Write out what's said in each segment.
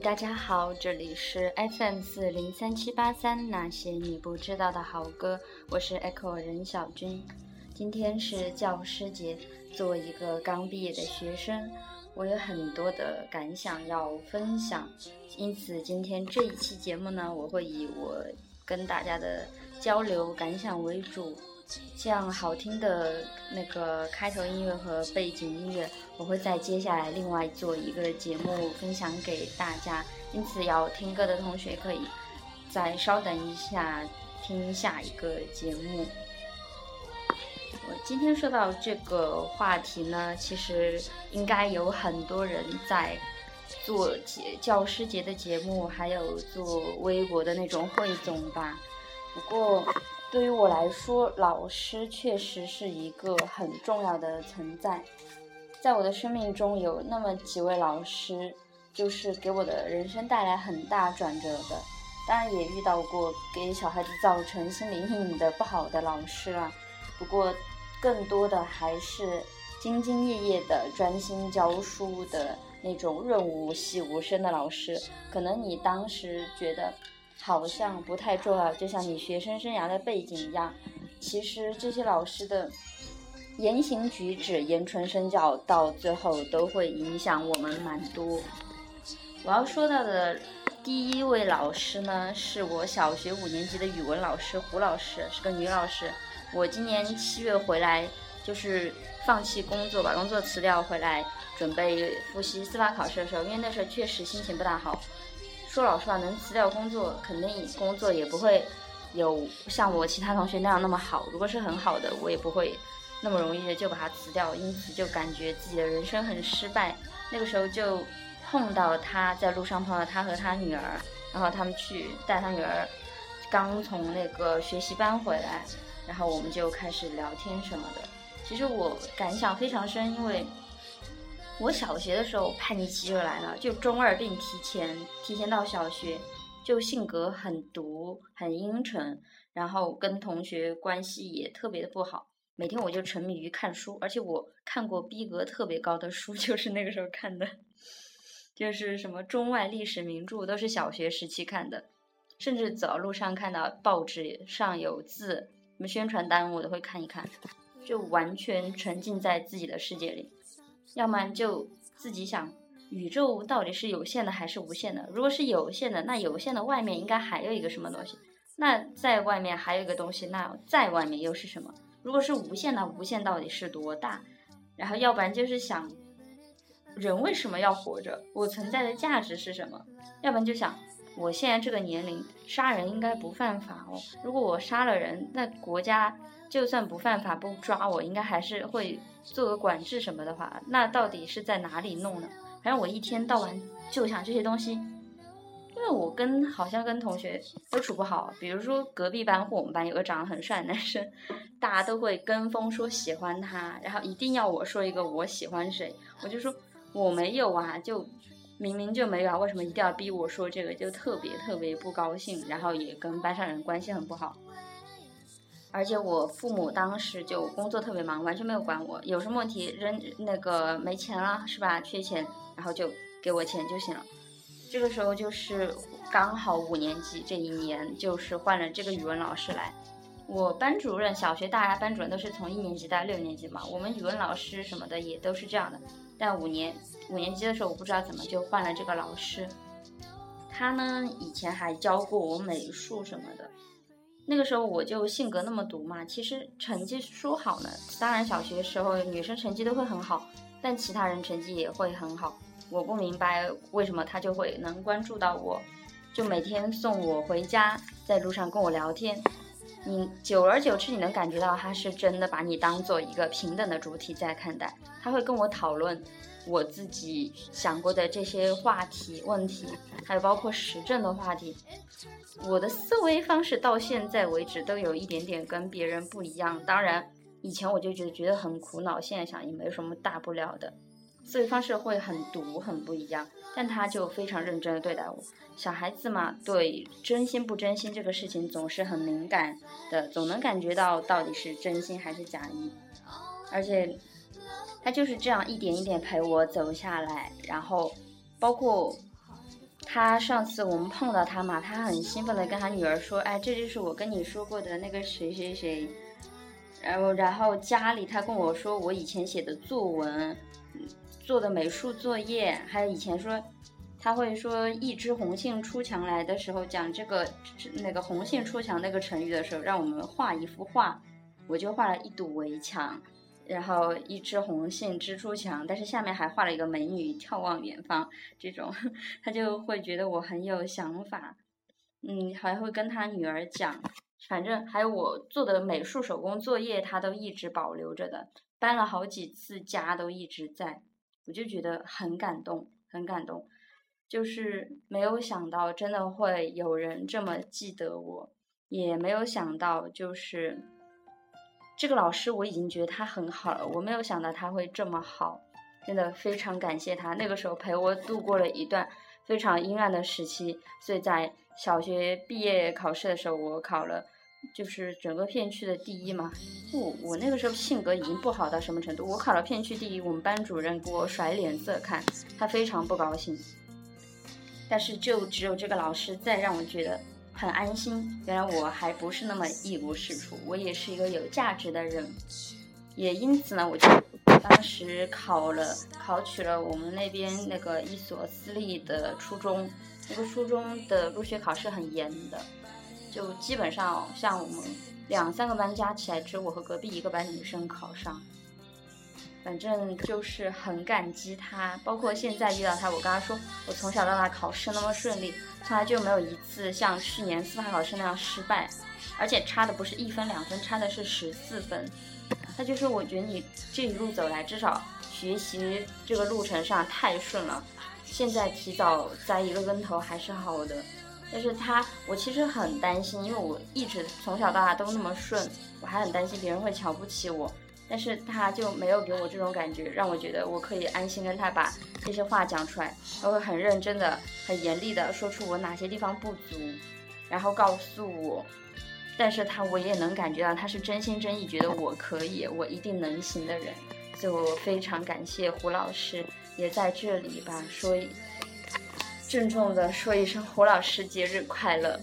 大家好，这里是 FM 四零三七八三，那些你不知道的好歌，我是 Echo 任小军。今天是教师节，作为一个刚毕业的学生，我有很多的感想要分享，因此今天这一期节目呢，我会以我跟大家的交流感想为主。像好听的那个开头音乐和背景音乐，我会在接下来另外做一个节目分享给大家。因此，要听歌的同学可以再稍等一下，听下一个节目。我今天说到这个话题呢，其实应该有很多人在做节教师节的节目，还有做微博的那种汇总吧。不过，对于我来说，老师确实是一个很重要的存在。在我的生命中有那么几位老师，就是给我的人生带来很大转折的。当然，也遇到过给小孩子造成心理阴影的不好的老师了。不过，更多的还是兢兢业业的、专心教书的那种润物细无声的老师。可能你当时觉得。好像不太重要，就像你学生生涯的背景一样。其实这些老师的言行举止、言传身教，到最后都会影响我们蛮多。我要说到的第一位老师呢，是我小学五年级的语文老师胡老师，是个女老师。我今年七月回来，就是放弃工作，把工作辞掉回来，准备复习司法考试的时候，因为那时候确实心情不大好。说老实话，能辞掉工作，肯定工作也不会有像我其他同学那样那么好。如果是很好的，我也不会那么容易的就把它辞掉。因此就感觉自己的人生很失败。那个时候就碰到他在路上碰到他和他女儿，然后他们去带他女儿刚从那个学习班回来，然后我们就开始聊天什么的。其实我感想非常深，因为。我小学的时候叛逆期就来了，就中二病提前提前到小学，就性格很毒很阴沉，然后跟同学关系也特别的不好。每天我就沉迷于看书，而且我看过逼格特别高的书，就是那个时候看的，就是什么中外历史名著都是小学时期看的，甚至走路上看到报纸上有字，什么宣传单我都会看一看，就完全沉浸在自己的世界里。要么就自己想，宇宙到底是有限的还是无限的？如果是有限的，那有限的外面应该还有一个什么东西？那在外面还有一个东西，那在外面又是什么？如果是无限的，无限到底是多大？然后要不然就是想，人为什么要活着？我存在的价值是什么？要不然就想，我现在这个年龄杀人应该不犯法哦。如果我杀了人，那国家。就算不犯法不抓我，应该还是会做个管制什么的话，那到底是在哪里弄呢？反正我一天到晚就想这些东西，因为我跟好像跟同学都处不好。比如说隔壁班或我们班有个长得很帅的男生，大家都会跟风说喜欢他，然后一定要我说一个我喜欢谁，我就说我没有啊，就明明就没有啊，为什么一定要逼我说这个？就特别特别不高兴，然后也跟班上人关系很不好。而且我父母当时就工作特别忙，完全没有管我，有什么问题扔那个没钱了是吧？缺钱，然后就给我钱就行了。这个时候就是刚好五年级这一年，就是换了这个语文老师来。我班主任小学大家班主任都是从一年级到六年级嘛，我们语文老师什么的也都是这样的。但五年五年级的时候，我不知道怎么就换了这个老师。他呢以前还教过我美术什么的。那个时候我就性格那么毒嘛，其实成绩说好呢，当然小学时候女生成绩都会很好，但其他人成绩也会很好。我不明白为什么他就会能关注到我，就每天送我回家，在路上跟我聊天。你久而久之，你能感觉到他是真的把你当做一个平等的主体在看待，他会跟我讨论。我自己想过的这些话题、问题，还有包括时政的话题，我的思维方式到现在为止都有一点点跟别人不一样。当然，以前我就觉得觉得很苦恼，现在想也没什么大不了的。思维方式会很毒，很不一样，但他就非常认真的对待我。小孩子嘛，对真心不真心这个事情总是很敏感的，总能感觉到到底是真心还是假意，而且。他就是这样一点一点陪我走下来，然后，包括他上次我们碰到他嘛，他很兴奋的跟他女儿说：“哎，这就是我跟你说过的那个谁谁谁。”然后，然后家里他跟我说我以前写的作文，做的美术作业，还有以前说他会说“一枝红杏出墙来”的时候讲这个那个“红杏出墙”那个成语的时候，让我们画一幅画，我就画了一堵围墙。然后一枝红杏枝出墙，但是下面还画了一个美女眺望远方，这种他就会觉得我很有想法，嗯，还会跟他女儿讲，反正还有我做的美术手工作业，他都一直保留着的，搬了好几次家都一直在，我就觉得很感动，很感动，就是没有想到真的会有人这么记得我，也没有想到就是。这个老师我已经觉得他很好了，我没有想到他会这么好，真的非常感谢他。那个时候陪我度过了一段非常阴暗的时期，所以在小学毕业考试的时候，我考了就是整个片区的第一嘛。不，我那个时候性格已经不好到什么程度，我考了片区第一，我们班主任给我甩脸色看，他非常不高兴。但是就只有这个老师再让我觉得。很安心，原来我还不是那么一无是处，我也是一个有价值的人，也因此呢，我就当时考了考取了我们那边那个一所私立的初中，那个初中的入学考试很严的，就基本上像我们两三个班加起来，只有我和隔壁一个班女生考上。反正就是很感激他，包括现在遇到他，我跟他说，我从小到大考试那么顺利，从来就没有一次像去年司法考试那样失败，而且差的不是一分两分，差的是十四分。他就说，我觉得你这一路走来，至少学习这个路程上太顺了，现在提早栽一个跟头还是好的。但是他，我其实很担心，因为我一直从小到大都那么顺，我还很担心别人会瞧不起我。但是他就没有给我这种感觉，让我觉得我可以安心跟他把这些话讲出来，他会很认真的、很严厉的说出我哪些地方不足，然后告诉我。但是他我也能感觉到他是真心真意，觉得我可以，我一定能行的人。所以我非常感谢胡老师，也在这里吧说，郑重的说一声胡老师节日快乐。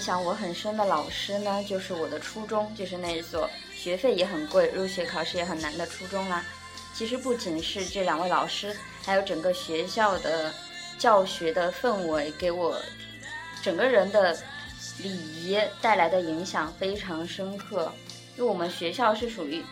影响我很深的老师呢，就是我的初中，就是那一所学费也很贵、入学考试也很难的初中啦。其实不仅是这两位老师，还有整个学校的教学的氛围，给我整个人的礼仪带来的影响非常深刻。因为我们学校是属于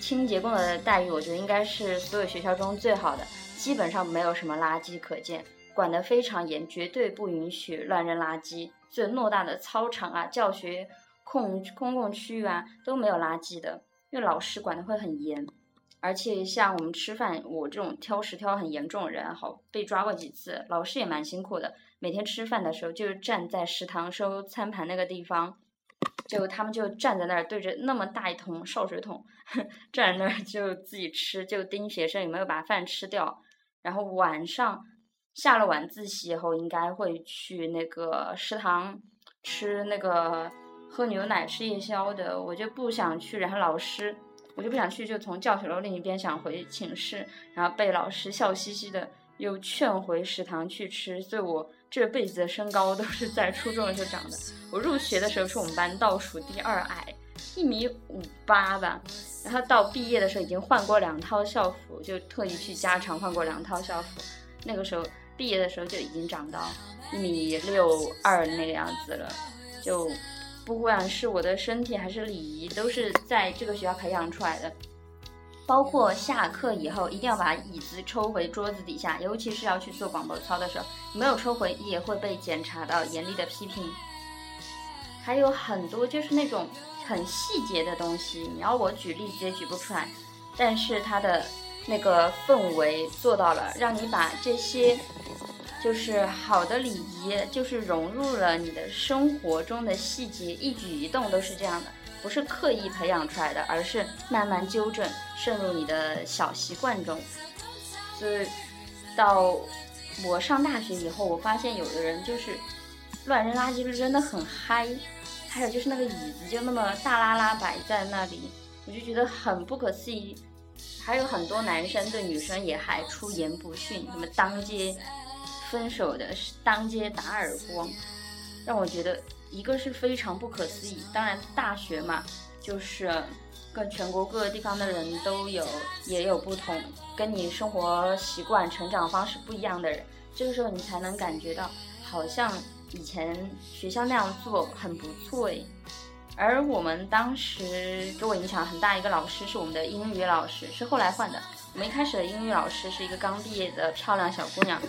清洁工的待遇，我觉得应该是所有学校中最好的，基本上没有什么垃圾可见。管得非常严，绝对不允许乱扔垃圾。这偌大的操场啊，教学空公共区域啊，都没有垃圾的，因为老师管得会很严。而且像我们吃饭，我这种挑食挑很严重的人，好被抓过几次。老师也蛮辛苦的，每天吃饭的时候就站在食堂收餐盘那个地方，就他们就站在那儿对着那么大一桶烧水桶，站在那儿就自己吃，就盯学生有没有把饭吃掉。然后晚上。下了晚自习以后，应该会去那个食堂吃那个喝牛奶、吃夜宵的，我就不想去。然后老师，我就不想去，就从教学楼另一边想回寝室，然后被老师笑嘻嘻的又劝回食堂去吃。所以我这辈子的身高都是在初中的时候长的。我入学的时候是我们班倒数第二矮，一米五八吧。然后到毕业的时候已经换过两套校服，就特意去加长换过两套校服。那个时候毕业的时候就已经长到一米六二那个样子了，就不管是我的身体还是礼仪，都是在这个学校培养出来的。包括下课以后一定要把椅子抽回桌子底下，尤其是要去做广播操的时候，没有抽回也会被检查到严厉的批评。还有很多就是那种很细节的东西，你要我举例子也举不出来，但是它的。那个氛围做到了，让你把这些就是好的礼仪，就是融入了你的生活中的细节，一举一动都是这样的，不是刻意培养出来的，而是慢慢纠正，渗入你的小习惯中。所以到我上大学以后，我发现有的人就是乱扔垃圾就扔的很嗨，还有就是那个椅子就那么大拉拉摆在那里，我就觉得很不可思议。还有很多男生对女生也还出言不逊，什么当街分手的，当街打耳光，让我觉得一个是非常不可思议。当然，大学嘛，就是跟全国各个地方的人都有，也有不同，跟你生活习惯、成长方式不一样的人，这个时候你才能感觉到，好像以前学校那样做很不错诶。而我们当时给我影响很大一个老师是我们的英语老师，是后来换的。我们一开始的英语老师是一个刚毕业的漂亮小姑娘，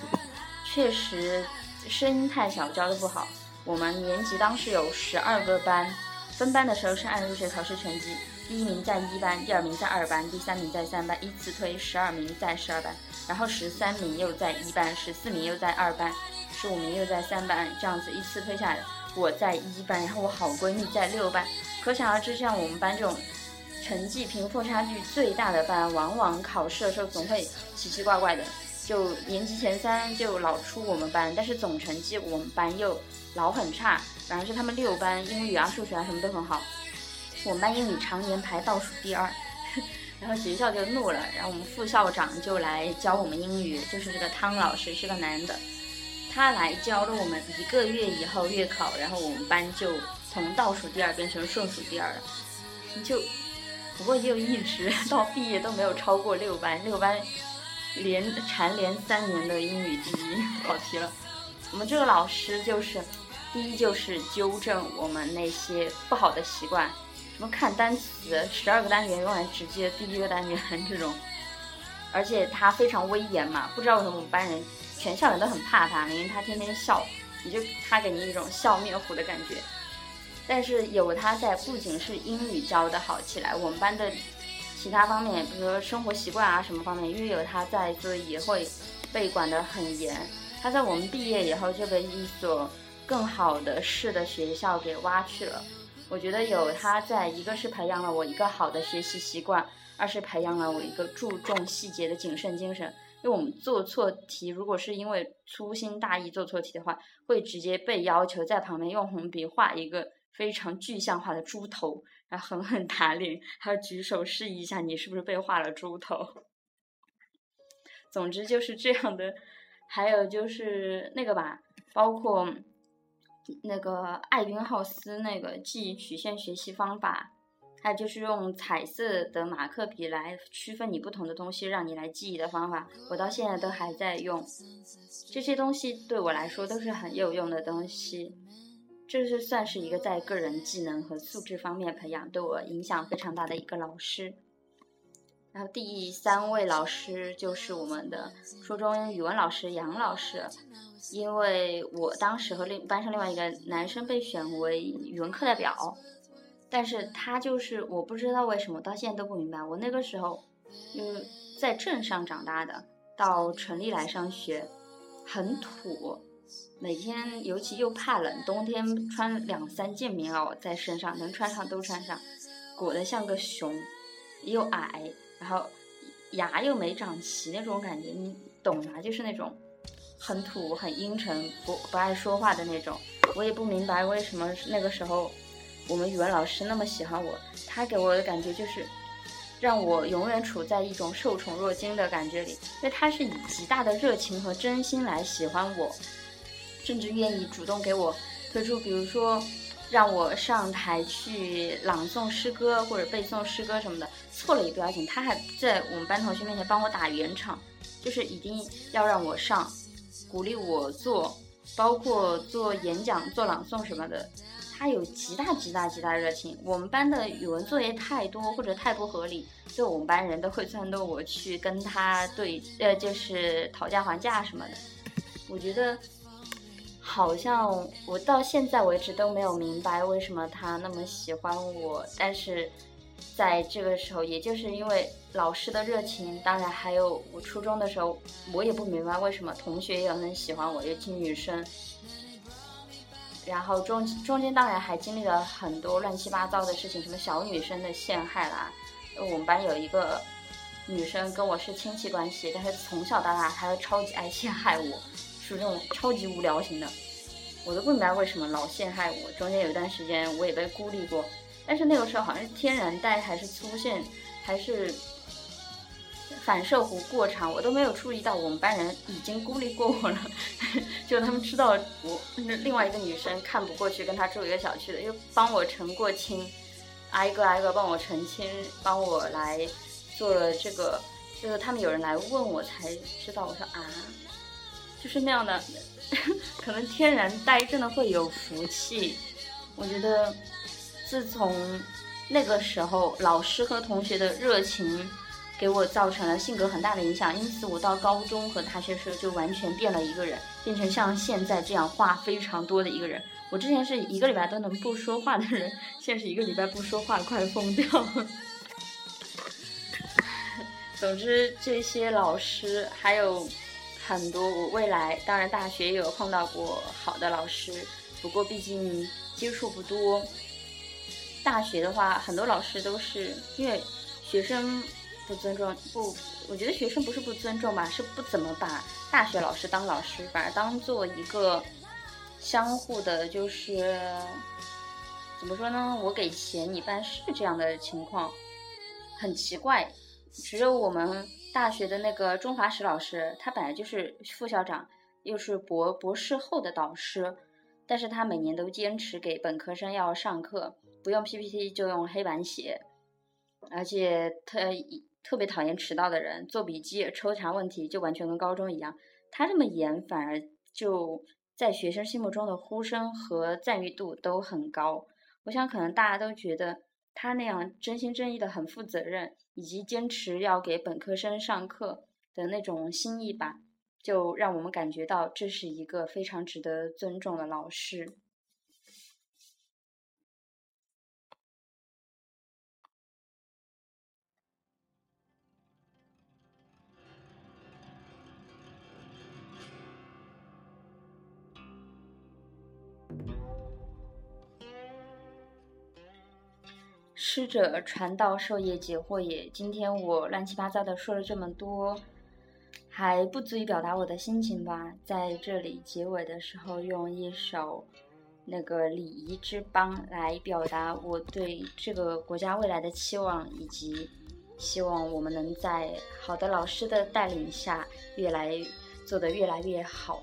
确实声音太小，教的不好。我们年级当时有十二个班，分班的时候是按入学考试成绩，第一名在一班，第二名在二班，第三名在三班，依次推十二名在十二班，然后十三名又在一班，十四名又在二班，十五名又在三班，这样子依次推下来的。我在一班，然后我好闺蜜在六班，可想而知，像我们班这种成绩贫富差距最大的班，往往考试的时候总会奇奇怪怪的，就年级前三就老出我们班，但是总成绩我们班又老很差，反而是他们六班英语啊、数学啊什么都很好，我们班英语常年排倒数第二，然后学校就怒了，然后我们副校长就来教我们英语，就是这个汤老师是个男的。他来教了我们一个月以后月考，然后我们班就从倒数第二变成顺数第二了。就不过就一直到毕业都没有超过六班，六班连蝉联三年的英语第一，跑题了。我们这个老师就是，第一就是纠正我们那些不好的习惯，什么看单词，十二个单元用来只记得第一个单元这种，而且他非常威严嘛，不知道为什么我们班人。全校人都很怕他，因为他天天笑，你就他给你一种笑面虎的感觉。但是有他在，不仅是英语教的好起来，我们班的其他方面，比如说生活习惯啊什么方面，因为有他在，所以也会被管得很严。他在我们毕业以后就被一所更好的市的学校给挖去了。我觉得有他在，一个是培养了我一个好的学习习惯，二是培养了我一个注重细节的谨慎精神。因为我们做错题，如果是因为粗心大意做错题的话，会直接被要求在旁边用红笔画一个非常具象化的猪头，然后狠狠打脸，还要举手示意一下你是不是被画了猪头。总之就是这样的。还有就是那个吧，包括那个艾宾浩斯那个记忆曲线学习方法。还有就是用彩色的马克笔来区分你不同的东西，让你来记忆的方法，我到现在都还在用。这些东西对我来说都是很有用的东西，这是算是一个在个人技能和素质方面培养对我影响非常大的一个老师。然后第三位老师就是我们的初中语文老师杨老师，因为我当时和另班上另外一个男生被选为语文课代表。但是他就是我不知道为什么到现在都不明白。我那个时候，嗯，在镇上长大的，到城里来上学，很土，每天尤其又怕冷，冬天穿两三件棉袄在身上，能穿上都穿上，裹得像个熊，又矮，然后牙又没长齐那种感觉，你懂吗？就是那种很土、很阴沉、不不爱说话的那种。我也不明白为什么那个时候。我们语文老师那么喜欢我，他给我的感觉就是让我永远处在一种受宠若惊的感觉里，因为他是以极大的热情和真心来喜欢我，甚至愿意主动给我推出，比如说。让我上台去朗诵诗歌或者背诵诗歌什么的，错了也不要紧，他还在我们班同学面前帮我打圆场，就是一定要让我上，鼓励我做，包括做演讲、做朗诵什么的，他有极大极大极大热情。我们班的语文作业太多或者太不合理，就我们班人都会撺掇我去跟他对，呃，就是讨价还价什么的。我觉得。好像我到现在为止都没有明白为什么他那么喜欢我，但是在这个时候，也就是因为老师的热情，当然还有我初中的时候，我也不明白为什么同学也很喜欢我，尤其女生。然后中中间当然还经历了很多乱七八糟的事情，什么小女生的陷害啦。我们班有一个女生跟我是亲戚关系，但是从小到大她都超级爱陷害我。属于那种超级无聊型的，我都不明白为什么老陷害我。中间有一段时间我也被孤立过，但是那个时候好像是天然带还是粗线，还是反射弧过长，我都没有注意到我们班人已经孤立过我了。就他们知道我另外一个女生看不过去，跟她住一个小区的，又帮我澄过清，挨个挨个帮我澄清，帮我来做了这个。就是他们有人来问我才知道，我说啊。就是那样的，可能天然呆真的会有福气。我觉得，自从那个时候，老师和同学的热情给我造成了性格很大的影响，因此我到高中和大学时候就完全变了一个人，变成像现在这样话非常多的一个人。我之前是一个礼拜都能不说话的人，现在是一个礼拜不说话快疯掉了。总之，这些老师还有。很多，我未来当然大学也有碰到过好的老师，不过毕竟接触不多。大学的话，很多老师都是因为学生不尊重，不，我觉得学生不是不尊重吧，是不怎么把大学老师当老师，反而当做一个相互的，就是怎么说呢？我给钱你办事这样的情况，很奇怪。只有我们。大学的那个中华史老师，他本来就是副校长，又是博博士后的导师，但是他每年都坚持给本科生要上课，不用 PPT 就用黑板写，而且特特别讨厌迟到的人，做笔记、抽查问题就完全跟高中一样。他这么严，反而就在学生心目中的呼声和赞誉度都很高。我想可能大家都觉得他那样真心真意的很负责任。以及坚持要给本科生上课的那种心意吧，就让我们感觉到这是一个非常值得尊重的老师。师者传道授业解惑也今天我乱七八糟的说了这么多还不足以表达我的心情吧。在这里结尾的时候用一首那个礼仪之邦来表达我对这个国家未来的期望以及希望我们能在好的老师的带领下越来做得越来越好。